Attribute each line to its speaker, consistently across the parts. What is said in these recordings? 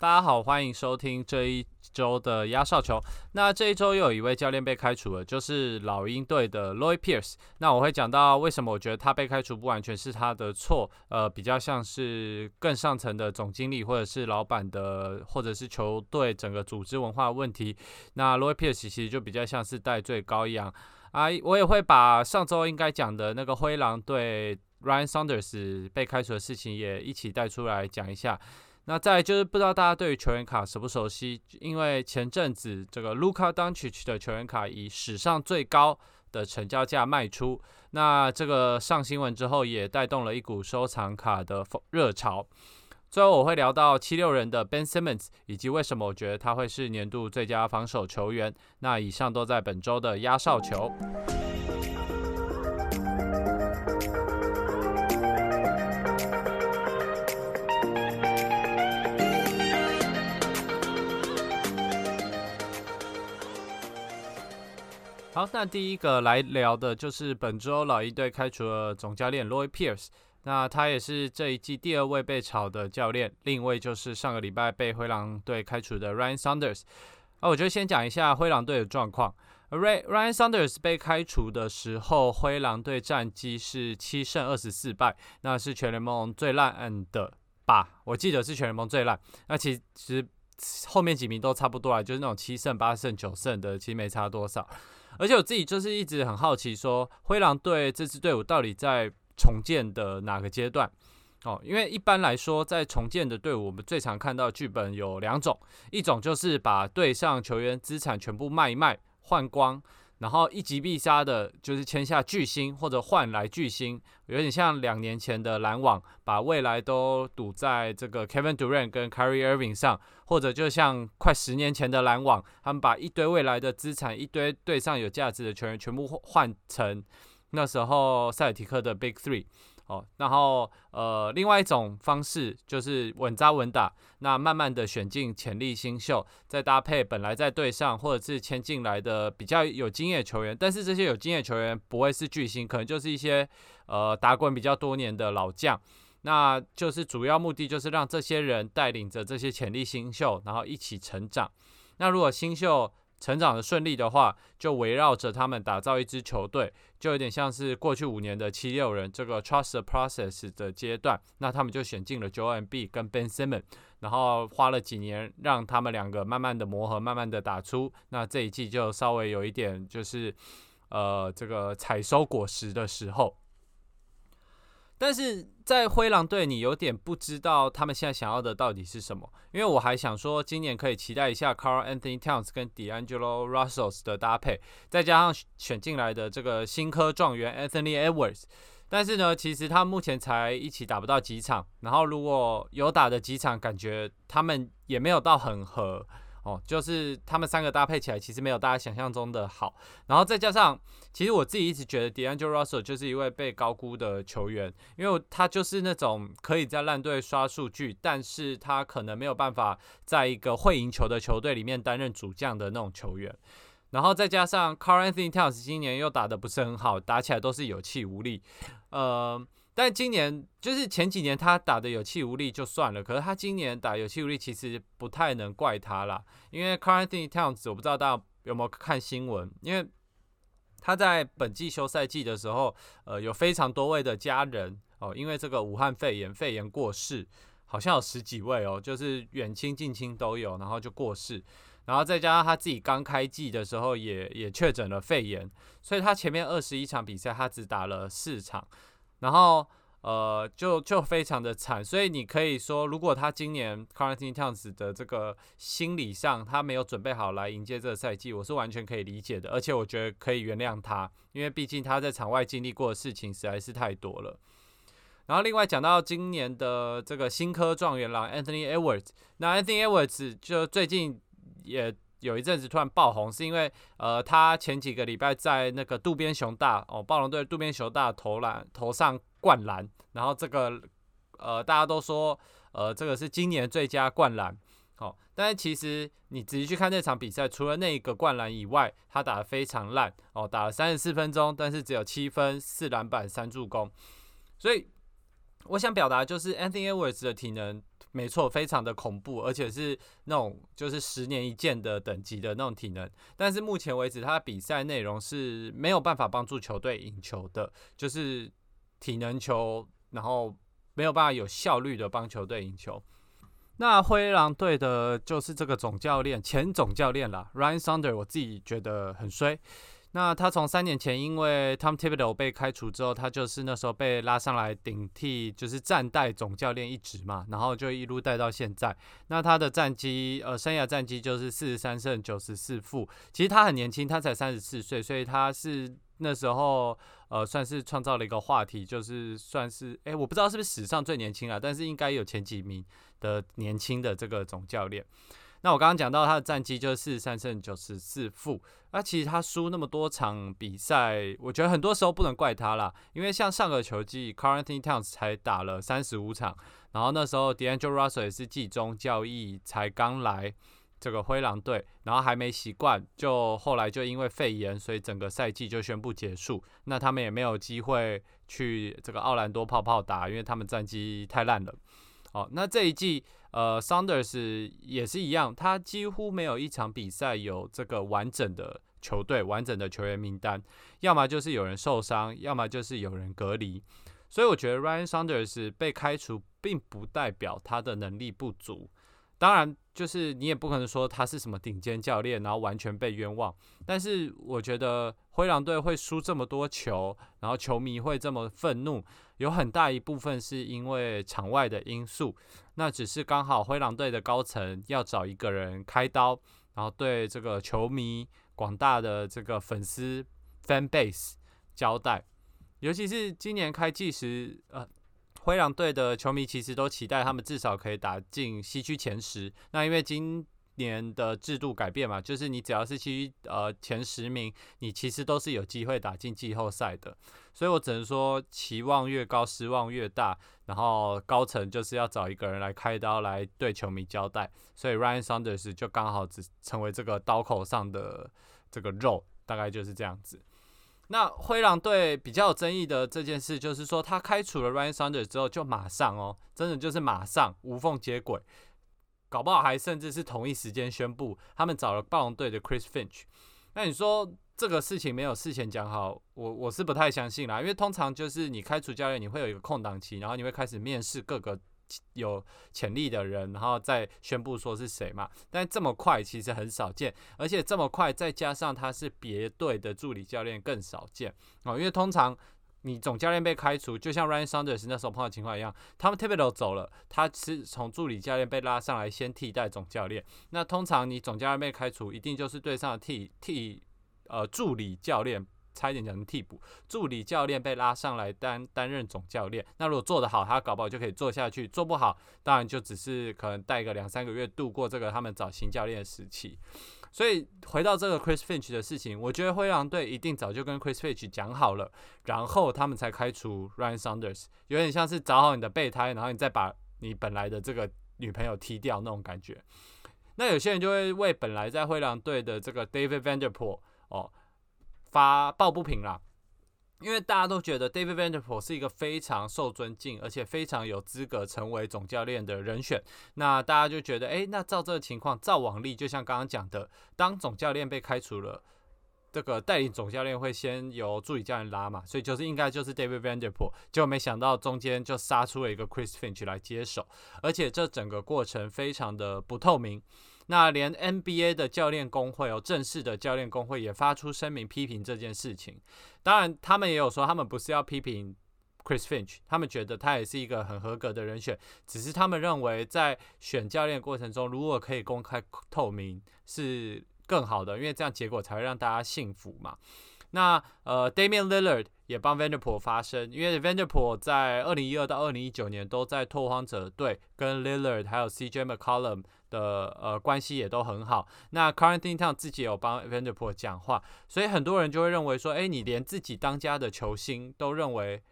Speaker 1: 大家好，欢迎收听这一周的压哨球。那这一周又有一位教练被开除了，就是老鹰队的 Lloyd Pierce。那我会讲到为什么我觉得他被开除不完全是他的错，呃，比较像是更上层的总经理或者是老板的，或者是球队整个组织文化问题。那 Lloyd Pierce 其实就比较像是戴罪羔羊啊。我也会把上周应该讲的那个灰狼队 Ryan Saunders 被开除的事情也一起带出来讲一下。那再就是不知道大家对于球员卡熟不熟悉？因为前阵子这个 Luka Doncic 的球员卡以史上最高的成交价卖出，那这个上新闻之后也带动了一股收藏卡的热潮。最后我会聊到七六人的 Ben Simmons，以及为什么我觉得他会是年度最佳防守球员。那以上都在本周的压哨球。好，那第一个来聊的就是本周老鹰队开除了总教练 Lloyd Pierce，那他也是这一季第二位被炒的教练，另一位就是上个礼拜被灰狼队开除的 Ryan Saunders。啊，我就先讲一下灰狼队的状况。Ray Ryan Saunders 被开除的时候，灰狼队战绩是七胜二十四败，那是全联盟最烂的吧？我记得是全联盟最烂。那其实后面几名都差不多啊，就是那种七胜、八胜、九胜的，其实没差多少。而且我自己就是一直很好奇，说灰狼队这支队伍到底在重建的哪个阶段？哦，因为一般来说，在重建的队伍，我们最常看到剧本有两种，一种就是把队上球员资产全部卖一卖，换光。然后一击必杀的，就是签下巨星或者换来巨星，有点像两年前的篮网，把未来都赌在这个 Kevin Durant 跟 Kyrie Irving 上，或者就像快十年前的篮网，他们把一堆未来的资产、一堆对上有价值的球员全部换成那时候塞尔提克的 Big Three。哦，然后呃，另外一种方式就是稳扎稳打，那慢慢的选进潜力新秀，再搭配本来在队上或者是签进来的比较有经验球员，但是这些有经验球员不会是巨星，可能就是一些呃打滚比较多年的老将，那就是主要目的就是让这些人带领着这些潜力新秀，然后一起成长。那如果新秀，成长的顺利的话，就围绕着他们打造一支球队，就有点像是过去五年的七六人这个 trust the process 的阶段。那他们就选进了 Joel m b 跟 Ben Simmons，然后花了几年让他们两个慢慢的磨合，慢慢的打出。那这一季就稍微有一点就是呃这个采收果实的时候。但是在灰狼队，你有点不知道他们现在想要的到底是什么，因为我还想说，今年可以期待一下 Carl Anthony Towns 跟 D'Angelo Russell 的搭配，再加上选进来的这个新科状元 Anthony Edwards。但是呢，其实他目前才一起打不到几场，然后如果有打的几场，感觉他们也没有到很合。哦，就是他们三个搭配起来，其实没有大家想象中的好。然后再加上，其实我自己一直觉得 D'Angelo Russell 就是一位被高估的球员，因为他就是那种可以在烂队刷数据，但是他可能没有办法在一个会赢球的球队里面担任主将的那种球员。然后再加上 Carl Anthony Towns 今年又打得不是很好，打起来都是有气无力，呃。但今年就是前几年他打的有气无力就算了，可是他今年打有气无力，其实不太能怪他啦。因为 Currently Towns，我不知道大家有没有看新闻，因为他在本季休赛季的时候，呃，有非常多位的家人哦，因为这个武汉肺炎肺炎过世，好像有十几位哦，就是远亲近亲都有，然后就过世，然后再加上他自己刚开季的时候也也确诊了肺炎，所以他前面二十一场比赛他只打了四场。然后，呃，就就非常的惨，所以你可以说，如果他今年 Carney Towns 的这个心理上他没有准备好来迎接这个赛季，我是完全可以理解的，而且我觉得可以原谅他，因为毕竟他在场外经历过的事情实在是太多了。然后另外讲到今年的这个新科状元郎 Anthony Edwards，那 Anthony Edwards 就最近也。有一阵子突然爆红，是因为呃，他前几个礼拜在那个渡边雄大哦，暴龙队渡边雄大投篮投上灌篮，然后这个呃，大家都说呃，这个是今年最佳灌篮，好，但是其实你仔细去看那场比赛，除了那一个灌篮以外，他打得非常烂。哦，打了三十四分钟，但是只有七分四篮板三助攻，所以我想表达就是 Anthony Edwards 的体能没错，非常的恐怖，而且是那种就是十年一见的等级的那种体能。但是目前为止，他的比赛内容是没有办法帮助球队赢球的，就是体能球，然后没有办法有效率的帮球队赢球。那灰狼队的就是这个总教练，前总教练啦 r y a n Saunders，我自己觉得很衰。那他从三年前因为 Tom Thibodeau 被开除之后，他就是那时候被拉上来顶替，就是暂代总教练一职嘛，然后就一路带到现在。那他的战绩，呃，生涯战绩就是四十三胜九十四负。其实他很年轻，他才三十四岁，所以他是那时候呃算是创造了一个话题，就是算是哎，我不知道是不是史上最年轻啊，但是应该有前几名的年轻的这个总教练。那我刚刚讲到他的战绩就是四十三胜九十四负，那其实他输那么多场比赛，我觉得很多时候不能怪他啦，因为像上个球季 c u r r e n t i n e Towns 才打了三十五场，然后那时候 D'Angelo Russell 也是季中交易才刚来这个灰狼队，然后还没习惯，就后来就因为肺炎，所以整个赛季就宣布结束，那他们也没有机会去这个奥兰多泡泡打，因为他们战绩太烂了。好，那这一季。呃，Saunders 也是一样，他几乎没有一场比赛有这个完整的球队、完整的球员名单，要么就是有人受伤，要么就是有人隔离。所以我觉得 Ryan Sanders 被开除，并不代表他的能力不足。当然，就是你也不可能说他是什么顶尖教练，然后完全被冤枉。但是我觉得灰狼队会输这么多球，然后球迷会这么愤怒，有很大一部分是因为场外的因素。那只是刚好灰狼队的高层要找一个人开刀，然后对这个球迷广大的这个粉丝 fan base 交代。尤其是今年开季时，呃。灰狼队的球迷其实都期待他们至少可以打进西区前十。那因为今年的制度改变嘛，就是你只要是去呃前十名，你其实都是有机会打进季后赛的。所以我只能说，期望越高，失望越大。然后高层就是要找一个人来开刀，来对球迷交代。所以 Ryan Saunders 就刚好只成为这个刀口上的这个肉，大概就是这样子。那灰狼队比较有争议的这件事，就是说他开除了 Ryan Saunders 之后，就马上哦，真的就是马上无缝接轨，搞不好还甚至是同一时间宣布他们找了暴龙队的 Chris Finch。那你说这个事情没有事前讲好，我我是不太相信啦，因为通常就是你开除教练，你会有一个空档期，然后你会开始面试各个。有潜力的人，然后再宣布说是谁嘛？但这么快其实很少见，而且这么快再加上他是别队的助理教练更少见哦。因为通常你总教练被开除，就像 Ryan Saunders 那时候碰到情况一样，他们 t i b e 走了，他是从助理教练被拉上来先替代总教练。那通常你总教练被开除，一定就是队上的替替呃助理教练。差一点讲成替补助理教练被拉上来担担任总教练，那如果做得好，他搞不好就可以做下去；做不好，当然就只是可能带个两三个月度过这个他们找新教练的时期。所以回到这个 Chris Finch 的事情，我觉得灰狼队一定早就跟 Chris Finch 讲好了，然后他们才开除 Ryan Saunders，有点像是找好你的备胎，然后你再把你本来的这个女朋友踢掉那种感觉。那有些人就会为本来在灰狼队的这个 David Vanderpool 哦。发抱不平啦，因为大家都觉得 David Vanderpool 是一个非常受尊敬，而且非常有资格成为总教练的人选。那大家就觉得，哎，那照这个情况，照往例，就像刚刚讲的，当总教练被开除了，这个带领总教练会先由助理教练拉嘛，所以就是应该就是 David Vanderpool。结果没想到中间就杀出了一个 Chris Finch 来接手，而且这整个过程非常的不透明。那连 NBA 的教练工会哦，正式的教练工会也发出声明批评这件事情。当然，他们也有说，他们不是要批评 Chris Finch，他们觉得他也是一个很合格的人选，只是他们认为在选教练过程中，如果可以公开透明是更好的，因为这样结果才会让大家信服嘛。那呃，Damian Lillard 也帮 Vanderpool 发声，因为 Vanderpool 在二零一二到二零一九年都在拓荒者队跟 Lillard 还有 CJ McCollum。的呃关系也都很好。那 c u r r e n t i n Town 自己有帮 Vanderpool 讲话，所以很多人就会认为说，哎，你连自己当家的球星都认为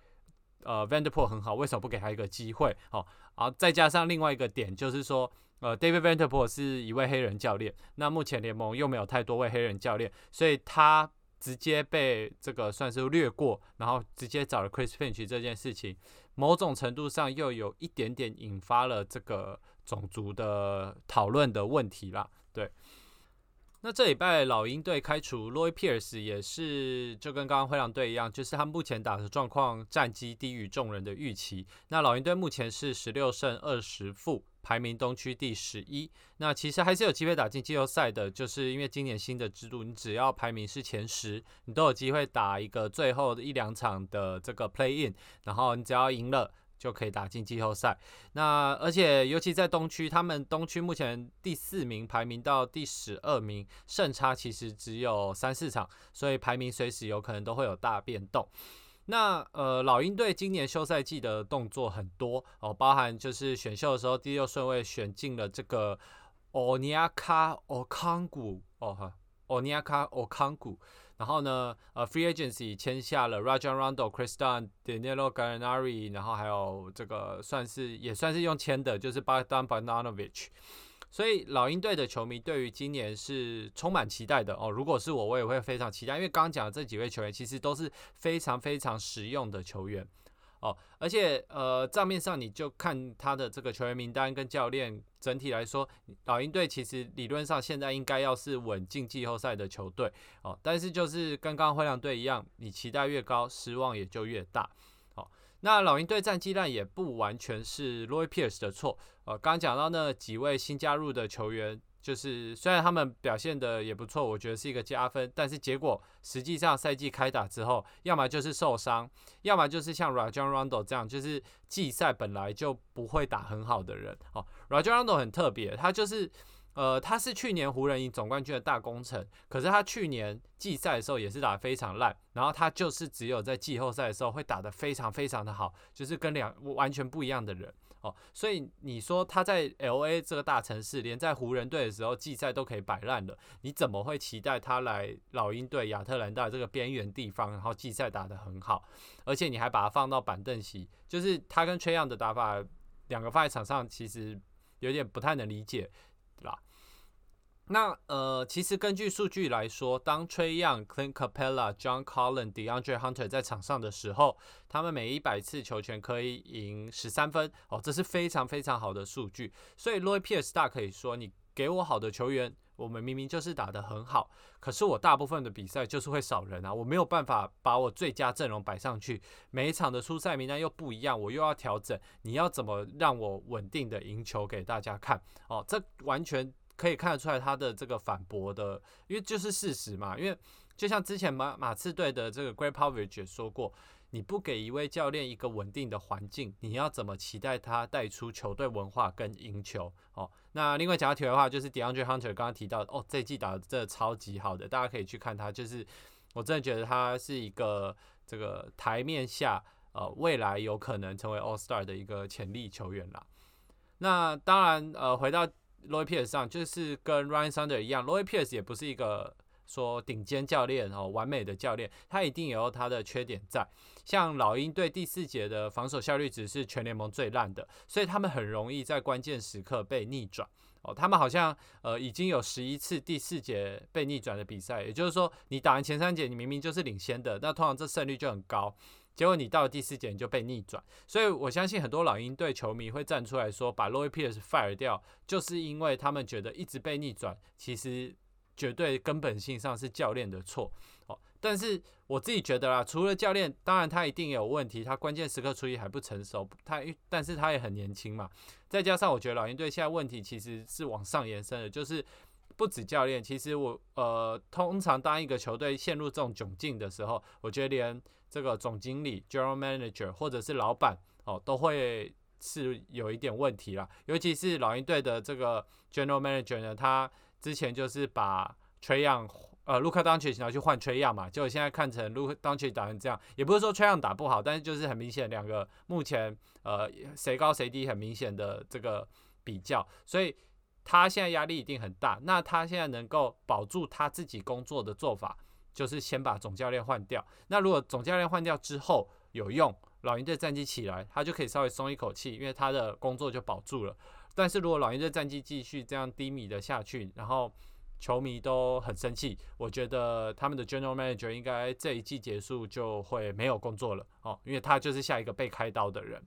Speaker 1: 呃 Vanderpool 很好，为什么不给他一个机会？好，然后再加上另外一个点就是说，呃，David Vanderpool 是一位黑人教练，那目前联盟又没有太多位黑人教练，所以他直接被这个算是略过，然后直接找了 Chris Finch 这件事情。某种程度上又有一点点引发了这个种族的讨论的问题啦。对，那这礼拜老鹰队开除 Loy Pierce 也是就跟刚刚灰狼队一样，就是他们目前打的状况战绩低于众人的预期。那老鹰队目前是十六胜二十负。排名东区第十一，那其实还是有机会打进季后赛的，就是因为今年新的制度，你只要排名是前十，你都有机会打一个最后的一两场的这个 play in，然后你只要赢了就可以打进季后赛。那而且尤其在东区，他们东区目前第四名排名到第十二名，胜差其实只有三四场，所以排名随时有可能都会有大变动。那呃，老鹰队今年休赛季的动作很多哦，包含就是选秀的时候第六顺位选进了这个奥尼亚卡奥康古哦哈，奥尼亚卡奥康古，然后呢呃，free agency 签下了 Rajon Rondo、c h r i s t a n、Danilo Gannari，然后还有这个算是也算是用签的，就是 Bogdan Badanovich。所以老鹰队的球迷对于今年是充满期待的哦。如果是我，我也会非常期待，因为刚讲的这几位球员其实都是非常非常实用的球员哦。而且呃，账面上你就看他的这个球员名单跟教练，整体来说，老鹰队其实理论上现在应该要是稳进季后赛的球队哦。但是就是跟刚刚灰狼队一样，你期待越高，失望也就越大。那老鹰队战绩烂也不完全是 Roy Pierce 的错，呃，刚刚讲到那几位新加入的球员，就是虽然他们表现的也不错，我觉得是一个加分，但是结果实际上赛季开打之后，要么就是受伤，要么就是像 Rajon Rondo 这样，就是季赛本来就不会打很好的人。哦，Rajon Rondo 很特别，他就是。呃，他是去年湖人赢总冠军的大功臣，可是他去年季赛的时候也是打得非常烂，然后他就是只有在季后赛的时候会打得非常非常的好，就是跟两完全不一样的人哦。所以你说他在 L A 这个大城市，连在湖人队的时候季赛都可以摆烂了，你怎么会期待他来老鹰队亚特兰大这个边缘地方，然后季赛打得很好，而且你还把他放到板凳席，就是他跟崔样的打法，两个放在场上其实有点不太能理解，那呃，其实根据数据来说，当 Trey Young、Clint Capella、John Collins、DeAndre Hunter 在场上的时候，他们每一百次球权可以赢十三分哦，这是非常非常好的数据。所以 Lloyd Pierce 大可以说，你给我好的球员，我们明明就是打得很好，可是我大部分的比赛就是会少人啊，我没有办法把我最佳阵容摆上去，每一场的出赛名单又不一样，我又要调整，你要怎么让我稳定的赢球给大家看？哦，这完全。可以看得出来他的这个反驳的，因为就是事实嘛。因为就像之前马马刺队的这个 Great Popovich 说过，你不给一位教练一个稳定的环境，你要怎么期待他带出球队文化跟赢球？哦，那另外讲到题的话，就是 DeAndre Hunter 刚刚提到，哦，这季打的真的超级好的，大家可以去看他，就是我真的觉得他是一个这个台面下呃未来有可能成为 All Star 的一个潜力球员啦。那当然呃回到。Lloyd Pierce 上就是跟 Ryan Sander 一样，Lloyd Pierce 也不是一个说顶尖教练哦，完美的教练，他一定也有他的缺点在。像老鹰队第四节的防守效率值是全联盟最烂的，所以他们很容易在关键时刻被逆转哦。他们好像呃已经有十一次第四节被逆转的比赛，也就是说你打完前三节你明明就是领先的，那通常这胜率就很高。结果你到了第四节你就被逆转，所以我相信很多老鹰队球迷会站出来说把 LOY PIERCE fire 掉，就是因为他们觉得一直被逆转，其实绝对根本性上是教练的错哦。但是我自己觉得啦，除了教练，当然他一定有问题，他关键时刻处理还不成熟，他但是他也很年轻嘛。再加上我觉得老鹰队现在问题其实是往上延伸的，就是不止教练，其实我呃通常当一个球队陷入这种窘境的时候，我觉得连这个总经理 （general manager） 或者是老板哦，都会是有一点问题啦。尤其是老鹰队的这个 general manager 呢，他之前就是把 Trey Young 呃 Luka Doncic 拿去换 Trey Young 嘛，结果现在看成 Luka Doncic 打成这样，也不是说 Trey Young 打不好，但是就是很明显两个目前呃谁高谁低很明显的这个比较，所以他现在压力一定很大。那他现在能够保住他自己工作的做法？就是先把总教练换掉。那如果总教练换掉之后有用，老鹰队战绩起来，他就可以稍微松一口气，因为他的工作就保住了。但是如果老鹰队战绩继续这样低迷的下去，然后球迷都很生气。我觉得他们的 General Manager 应该这一季结束就会没有工作了哦，因为他就是下一个被开刀的人。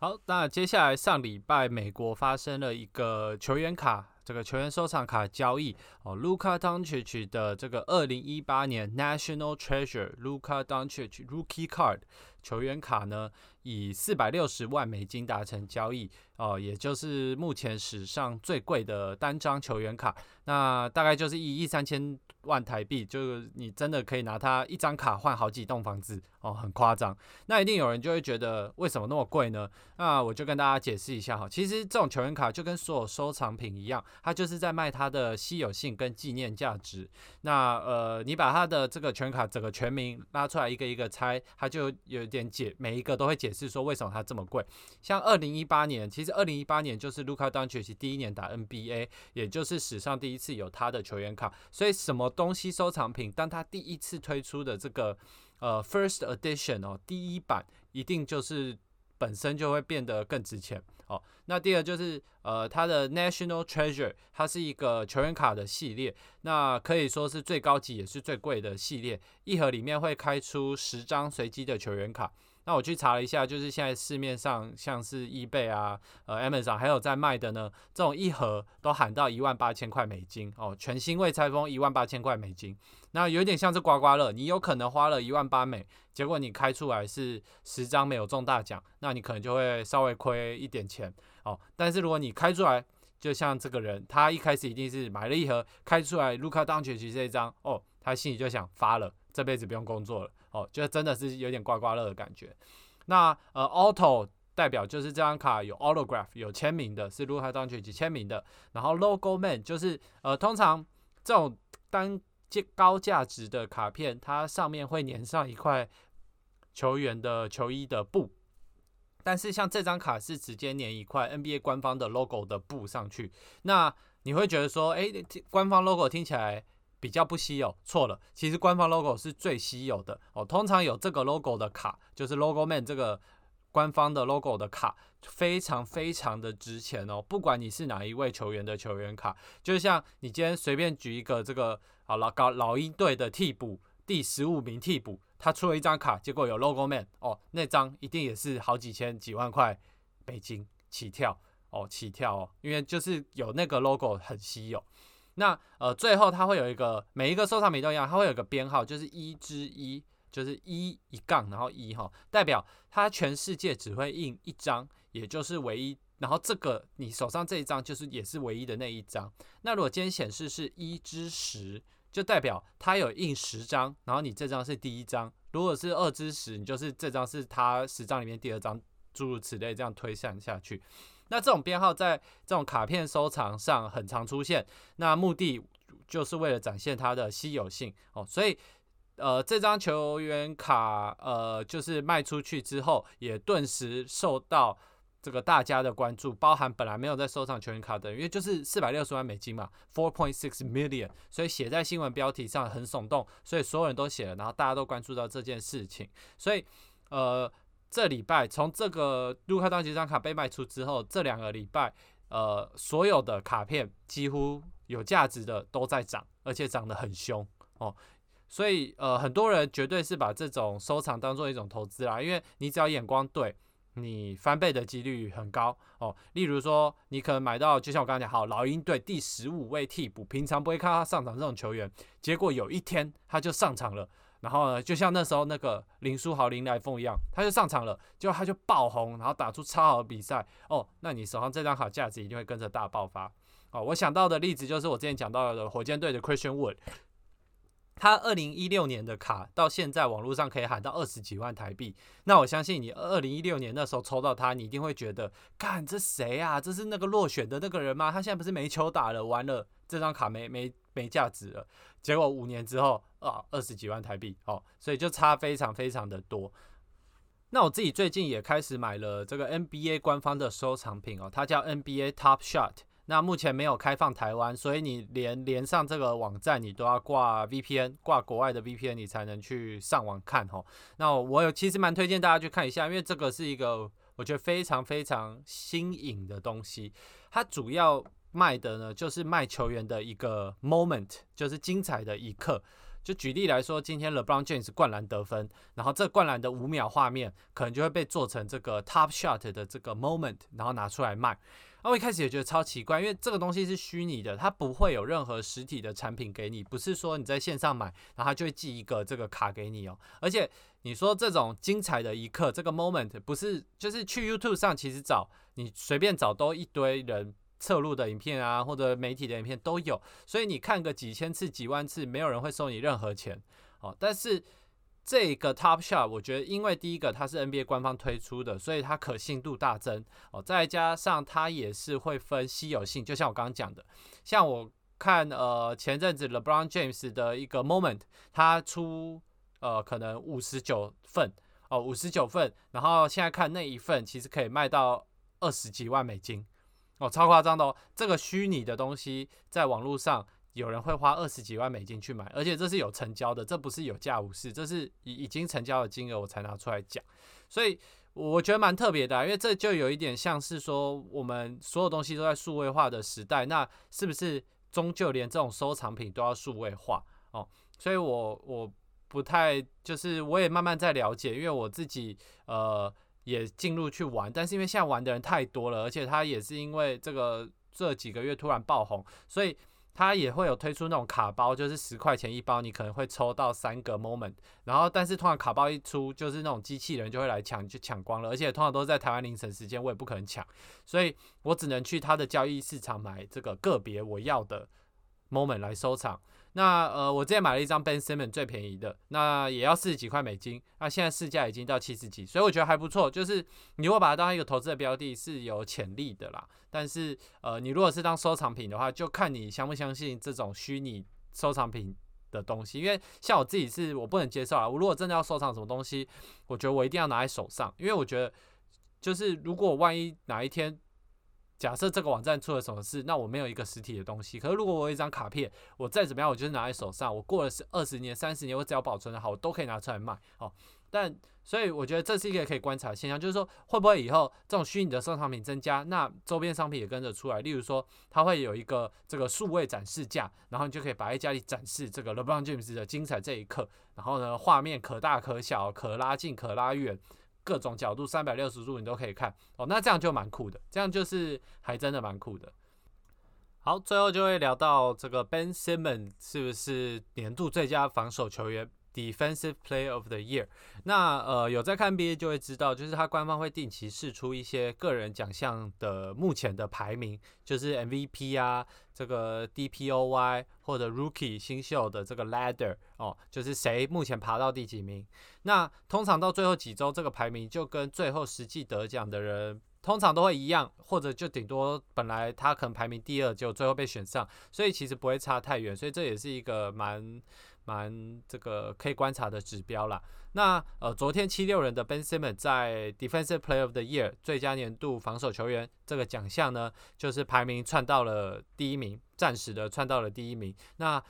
Speaker 1: 好，那接下来上礼拜美国发生了一个球员卡。这个球员收藏卡交易哦，Luka Doncic 的这个二零一八年 National Treasure Luka Doncic Rookie Card 球员卡呢，以四百六十万美金达成交易哦，也就是目前史上最贵的单张球员卡。那大概就是一亿三千万台币，就你真的可以拿它一张卡换好几栋房子哦，很夸张。那一定有人就会觉得为什么那么贵呢？那我就跟大家解释一下哈，其实这种球员卡就跟所有收藏品一样。它就是在卖它的稀有性跟纪念价值。那呃，你把它的这个全卡整个全名拉出来一个一个猜，它就有点解，每一个都会解释说为什么它这么贵。像二零一八年，其实二零一八年就是 Luka Doncic 第一年打 NBA，也就是史上第一次有他的球员卡。所以什么东西收藏品，当他第一次推出的这个呃 First Edition 哦，第一版一定就是本身就会变得更值钱。哦，那第二就是呃，它的 National Treasure，它是一个球员卡的系列，那可以说是最高级也是最贵的系列，一盒里面会开出十张随机的球员卡。那我去查了一下，就是现在市面上像是 eBay 啊、呃 Amazon 还有在卖的呢，这种一盒都喊到一万八千块美金哦，全新未拆封一万八千块美金。那有点像是刮刮乐，你有可能花了一万八美，结果你开出来是十张没有中大奖，那你可能就会稍微亏一点钱哦。但是如果你开出来，就像这个人，他一开始一定是买了一盒，开出来卢卡当全局这一张哦，他心里就想发了，这辈子不用工作了。哦，就真的是有点刮刮乐的感觉。那呃，auto 代表就是这张卡有 autograph 有签名的，是 Luka Doncic 签名的。然后 logo man 就是呃，通常这种单高价值的卡片，它上面会粘上一块球员的球衣的布。但是像这张卡是直接粘一块 NBA 官方的 logo 的布上去，那你会觉得说，哎，官方 logo 听起来。比较不稀有，错了。其实官方 logo 是最稀有的哦。通常有这个 logo 的卡，就是 logo man 这个官方的 logo 的卡，非常非常的值钱哦。不管你是哪一位球员的球员卡，就像你今天随便举一个这个好老高老鹰队的替补第十五名替补，他出了一张卡，结果有 logo man 哦，那张一定也是好几千几万块美金起跳哦，起跳哦，因为就是有那个 logo 很稀有。那呃，最后它会有一个每一个收藏品都一样，它会有个编号，就是一之一，就是一一杠，然后一哈，代表它全世界只会印一张，也就是唯一。然后这个你手上这一张就是也是唯一的那一张。那如果今天显示是一之十，就代表它有印十张，然后你这张是第一张。如果是二之十，你就是这张是它十张里面第二张，诸如此类，这样推算下去。那这种编号在这种卡片收藏上很常出现，那目的就是为了展现它的稀有性哦。所以，呃，这张球员卡，呃，就是卖出去之后，也顿时受到这个大家的关注，包含本来没有在收藏球员卡的，因为就是四百六十万美金嘛，four point six million，所以写在新闻标题上很耸动，所以所有人都写了，然后大家都关注到这件事情，所以，呃。这礼拜从这个卢卡当这张卡被卖出之后，这两个礼拜，呃，所有的卡片几乎有价值的都在涨，而且涨得很凶哦。所以呃，很多人绝对是把这种收藏当做一种投资啦，因为你只要眼光对，你翻倍的几率很高哦。例如说，你可能买到，就像我刚刚讲，好，老鹰队第十五位替补，平常不会看他上场这种球员，结果有一天他就上场了。然后呢，就像那时候那个林书豪、林来凤一样，他就上场了，结果他就爆红，然后打出超好的比赛哦。那你手上这张卡价值一定会跟着大爆发哦。我想到的例子就是我之前讲到的火箭队的 Christian Wood，他二零一六年的卡到现在网络上可以喊到二十几万台币。那我相信你二零一六年那时候抽到他，你一定会觉得，看这谁啊？这是那个落选的那个人吗？他现在不是没球打了，完了这张卡没没没价值了。结果五年之后啊，二十几万台币哦，所以就差非常非常的多。那我自己最近也开始买了这个 NBA 官方的收藏品哦，它叫 NBA Top Shot。那目前没有开放台湾，所以你连连上这个网站，你都要挂 VPN，挂国外的 VPN，你才能去上网看哦。那我有其实蛮推荐大家去看一下，因为这个是一个我觉得非常非常新颖的东西。它主要卖的呢，就是卖球员的一个 moment，就是精彩的一刻。就举例来说，今天 LeBron James 灌篮得分，然后这灌篮的五秒画面可能就会被做成这个 Top Shot 的这个 moment，然后拿出来卖。那我一开始也觉得超奇怪，因为这个东西是虚拟的，它不会有任何实体的产品给你，不是说你在线上买，然后它就会寄一个这个卡给你哦。而且你说这种精彩的一刻，这个 moment 不是就是去 YouTube 上其实找你随便找都一堆人。侧录的影片啊，或者媒体的影片都有，所以你看个几千次、几万次，没有人会收你任何钱哦。但是这个 Top Shot，我觉得因为第一个它是 NBA 官方推出的，所以它可信度大增哦。再加上它也是会分稀有性，就像我刚刚讲的，像我看呃前阵子 LeBron James 的一个 Moment，他出呃可能五十九份哦，五十九份，然后现在看那一份其实可以卖到二十几万美金。哦，超夸张的哦！这个虚拟的东西在网络上有人会花二十几万美金去买，而且这是有成交的，这不是有价无市，这是已已经成交的金额我才拿出来讲。所以我觉得蛮特别的，因为这就有一点像是说我们所有东西都在数位化的时代，那是不是终究连这种收藏品都要数位化哦？所以我我不太就是我也慢慢在了解，因为我自己呃。也进入去玩，但是因为现在玩的人太多了，而且他也是因为这个这几个月突然爆红，所以它也会有推出那种卡包，就是十块钱一包，你可能会抽到三个 moment。然后，但是通常卡包一出，就是那种机器人就会来抢，就抢光了。而且通常都是在台湾凌晨时间，我也不可能抢，所以我只能去它的交易市场买这个个别我要的 moment 来收藏。那呃，我之前买了一张 Ben Simmons 最便宜的，那也要四十几块美金，那现在市价已经到七十几，所以我觉得还不错。就是你如果把它当一个投资的标的，是有潜力的啦。但是呃，你如果是当收藏品的话，就看你相不相信这种虚拟收藏品的东西。因为像我自己是我不能接受啊，我如果真的要收藏什么东西，我觉得我一定要拿在手上，因为我觉得就是如果万一哪一天。假设这个网站出了什么事，那我没有一个实体的东西。可是如果我有一张卡片，我再怎么样，我就是拿在手上。我过了是二十年、三十年，我只要保存的好，我都可以拿出来卖。哦，但所以我觉得这是一个可以观察的现象，就是说会不会以后这种虚拟的收藏品增加，那周边商品也跟着出来。例如说，它会有一个这个数位展示架，然后你就可以摆在家里展示这个 LeBron James 的精彩这一刻。然后呢，画面可大可小，可拉近可拉远。各种角度，三百六十度你都可以看哦，那这样就蛮酷的，这样就是还真的蛮酷的。好，最后就会聊到这个 Ben Simmons 是不是年度最佳防守球员？Defensive Player of the Year，那呃有在看 NBA 就会知道，就是他官方会定期释出一些个人奖项的目前的排名，就是 MVP 啊，这个 DPOY 或者 Rookie 新秀的这个 Ladder 哦，就是谁目前爬到第几名。那通常到最后几周，这个排名就跟最后实际得奖的人通常都会一样，或者就顶多本来他可能排名第二，就最后被选上，所以其实不会差太远，所以这也是一个蛮。蛮这个可以观察的指标啦。那呃，昨天七六人的 Ben Simmons 在 Defensive Player of the Year 最佳年度防守球员这个奖项呢，就是排名窜到了第一名，暂时的窜到了第一名。那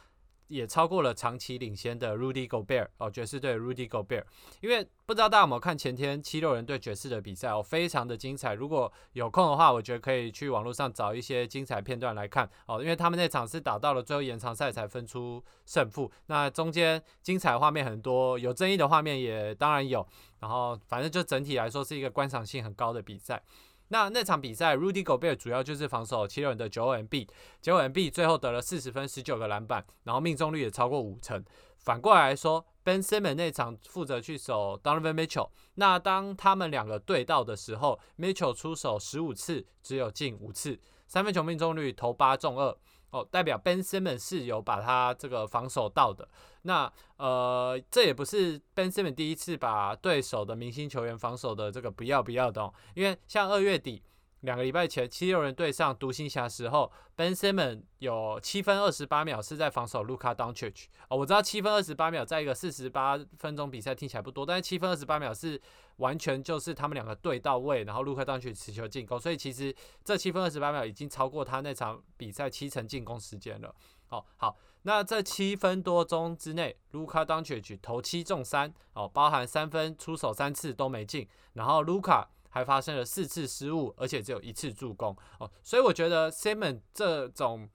Speaker 1: 也超过了长期领先的 Rudy Gobert 哦，爵士队 Rudy Gobert。因为不知道大家有没有看前天七六人对爵士的比赛哦，非常的精彩。如果有空的话，我觉得可以去网络上找一些精彩片段来看哦，因为他们那场是打到了最后延长赛才分出胜负。那中间精彩画面很多，有争议的画面也当然有。然后反正就整体来说是一个观赏性很高的比赛。那那场比赛，Rudy Gobert 主要就是防守七六人的九 M B，九 M B 最后得了四十分、十九个篮板，然后命中率也超过五成。反过来说，Ben Simmons 那场负责去守 Donovan Mitchell，那当他们两个对到的时候，Mitchell 出手十五次，只有进五次，三分球命中率投八中二。哦，代表 Ben Simmons 是有把他这个防守到的。那呃，这也不是 Ben Simmons 第一次把对手的明星球员防守的这个不要不要的哦。因为像二月底两个礼拜前七六人对上独行侠时候，Ben Simmons 有七分二十八秒是在防守 Luka Doncic。哦，我知道七分二十八秒在一个四十八分钟比赛听起来不多，但是七分二十八秒是。完全就是他们两个对到位，然后卢克当去持球进攻，所以其实这七分二十八秒已经超过他那场比赛七成进攻时间了。哦，好，那这七分多钟之内，卢卡当曲去投七中三，哦，包含三分出手三次都没进，然后卢卡还发生了四次失误，而且只有一次助攻哦。所以我觉得 Simon 这种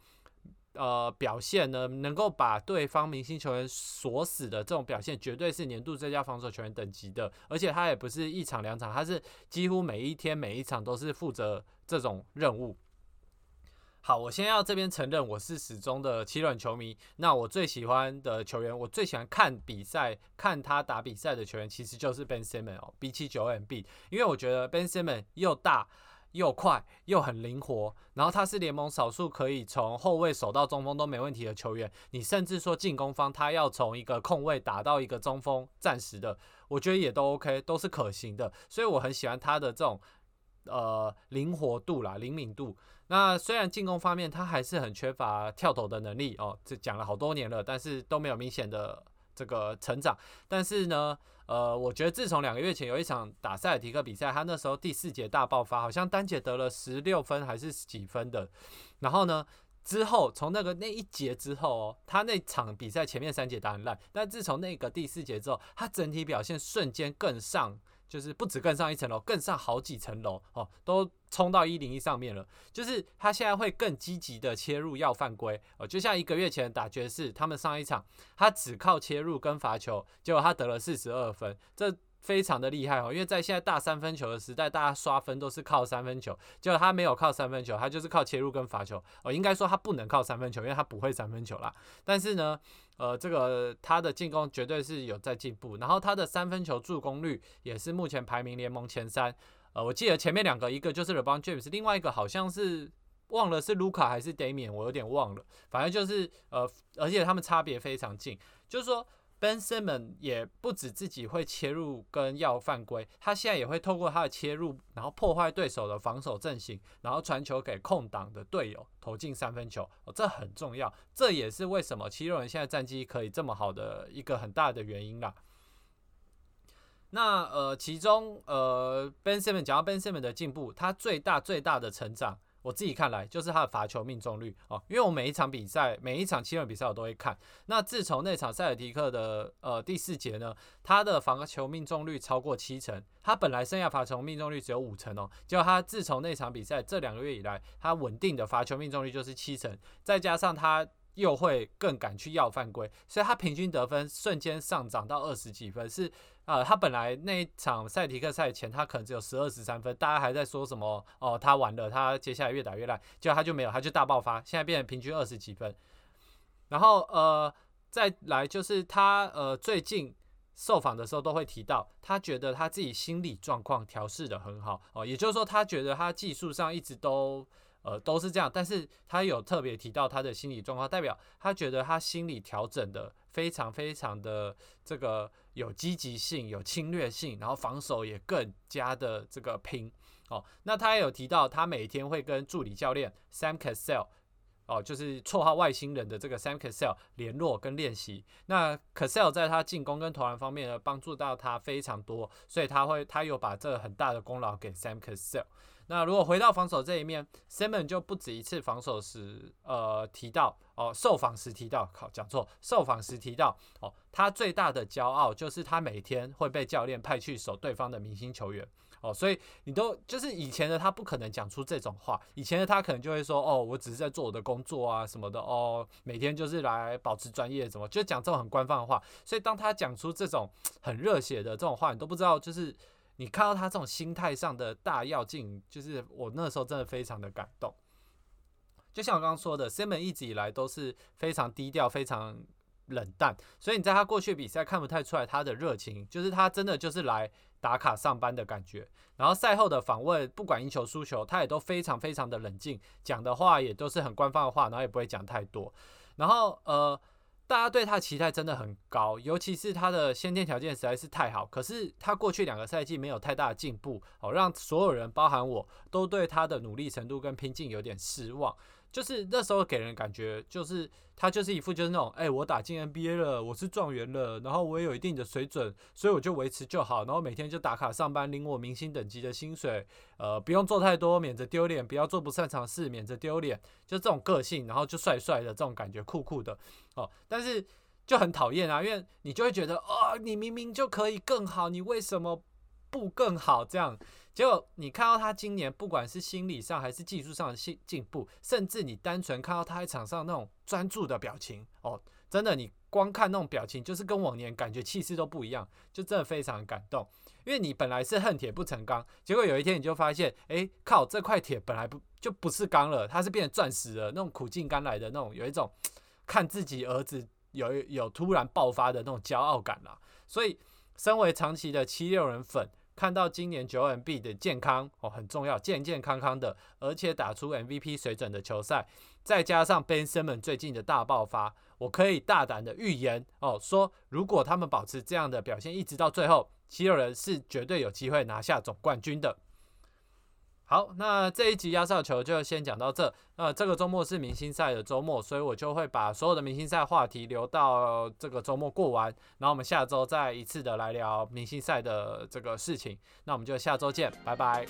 Speaker 1: 呃表现呢，能够把对方明星球员锁死的这种表现，绝对是年度最佳防守球员等级的。而且他也不是一场两场，他是几乎每一天每一场都是负责这种任务。好，我先要这边承认，我是始终的七轮球迷。那我最喜欢的球员，我最喜欢看比赛、看他打比赛的球员，其实就是 Ben Simmons 哦，B 七九 MB。因为我觉得 Ben Simmons 又大又快又很灵活，然后他是联盟少数可以从后卫守到中锋都没问题的球员。你甚至说进攻方他要从一个控卫打到一个中锋，暂时的，我觉得也都 OK，都是可行的。所以我很喜欢他的这种呃灵活度啦、灵敏度。那虽然进攻方面他还是很缺乏跳投的能力哦，这讲了好多年了，但是都没有明显的这个成长。但是呢，呃，我觉得自从两个月前有一场打塞尔提克比赛，他那时候第四节大爆发，好像单节得了十六分还是几分的。然后呢，之后从那个那一节之后哦，他那场比赛前面三节打很烂，但自从那个第四节之后，他整体表现瞬间更上。就是不止更上一层楼，更上好几层楼哦，都冲到一零一上面了。就是他现在会更积极的切入要犯规哦，就像一个月前打爵士，他们上一场他只靠切入跟罚球，结果他得了四十二分，这非常的厉害哦。因为在现在大三分球的时代，大家刷分都是靠三分球，结果他没有靠三分球，他就是靠切入跟罚球哦。应该说他不能靠三分球，因为他不会三分球啦。但是呢。呃，这个他的进攻绝对是有在进步，然后他的三分球助攻率也是目前排名联盟前三。呃，我记得前面两个，一个就是 LeBron James，另外一个好像是忘了是卢卡还是 Damian，我有点忘了。反正就是呃，而且他们差别非常近，就是说。Ben Simmons 也不止自己会切入跟要犯规，他现在也会透过他的切入，然后破坏对手的防守阵型，然后传球给空档的队友投进三分球，哦，这很重要，这也是为什么七六人现在战绩可以这么好的一个很大的原因啦。那呃，其中呃，Ben Simmons 讲到 Ben Simmons 的进步，他最大最大的成长。我自己看来就是他的罚球命中率哦，因为我每一场比赛，每一场七轮比赛我都会看。那自从那场塞尔提克的呃第四节呢，他的罚球命中率超过七成，他本来生涯罚球命中率只有五成哦，结果他自从那场比赛这两个月以来，他稳定的罚球命中率就是七成，再加上他。又会更敢去要犯规，所以他平均得分瞬间上涨到二十几分。是呃，他本来那一场赛提克赛前，他可能只有十二十三分，大家还在说什么哦，他完了，他接下来越打越烂，结果他就没有，他就大爆发，现在变成平均二十几分。然后呃，再来就是他呃最近受访的时候都会提到，他觉得他自己心理状况调试的很好哦，也就是说他觉得他技术上一直都。呃，都是这样，但是他有特别提到他的心理状况，代表他觉得他心理调整的非常非常的这个有积极性、有侵略性，然后防守也更加的这个拼哦。那他也有提到，他每天会跟助理教练 Sam Cassell 哦，就是绰号外星人的这个 Sam Cassell 联络跟练习。那 Cassell 在他进攻跟投篮方面呢，帮助到他非常多，所以他会他有把这很大的功劳给 Sam Cassell。那如果回到防守这一面，Simon 就不止一次防守时，呃，提到哦，受访时提到，靠，讲错，受访时提到哦，他最大的骄傲就是他每天会被教练派去守对方的明星球员哦，所以你都就是以前的他不可能讲出这种话，以前的他可能就会说哦，我只是在做我的工作啊什么的哦，每天就是来保持专业，怎么就讲这种很官方的话，所以当他讲出这种很热血的这种话，你都不知道就是。你看到他这种心态上的大跃进，就是我那时候真的非常的感动。就像我刚刚说的，Simon 一直以来都是非常低调、非常冷淡，所以你在他过去比赛看不太出来他的热情，就是他真的就是来打卡上班的感觉。然后赛后的访问，不管赢球输球，他也都非常非常的冷静，讲的话也都是很官方的话，然后也不会讲太多。然后呃。大家对他的期待真的很高，尤其是他的先天条件实在是太好。可是他过去两个赛季没有太大的进步，哦，让所有人，包含我都对他的努力程度跟拼劲有点失望。就是那时候给人感觉，就是他就是一副就是那种，哎，我打进 NBA 了，我是状元了，然后我也有一定的水准，所以我就维持就好，然后每天就打卡上班，领我明星等级的薪水，呃，不用做太多，免得丢脸，不要做不擅长事，免得丢脸，就这种个性，然后就帅帅的这种感觉，酷酷的，哦，但是就很讨厌啊，因为你就会觉得，哦，你明明就可以更好，你为什么不更好？这样。结果你看到他今年不管是心理上还是技术上的进进步，甚至你单纯看到他在场上那种专注的表情，哦，真的你光看那种表情，就是跟往年感觉气势都不一样，就真的非常感动。因为你本来是恨铁不成钢，结果有一天你就发现，哎，靠，这块铁本来不就不是钢了，它是变成钻石了，那种苦尽甘来的那种，有一种看自己儿子有有突然爆发的那种骄傲感啦。所以，身为长期的七六人粉。看到今年九 M B 的健康哦很重要，健健康康的，而且打出 MVP 水准的球赛，再加上 Ben Simmons 最近的大爆发，我可以大胆的预言哦，说如果他们保持这样的表现，一直到最后，七六人是绝对有机会拿下总冠军的。好，那这一集压哨球就先讲到这。那，这个周末是明星赛的周末，所以我就会把所有的明星赛话题留到这个周末过完，然后我们下周再一次的来聊明星赛的这个事情。那我们就下周见，拜拜。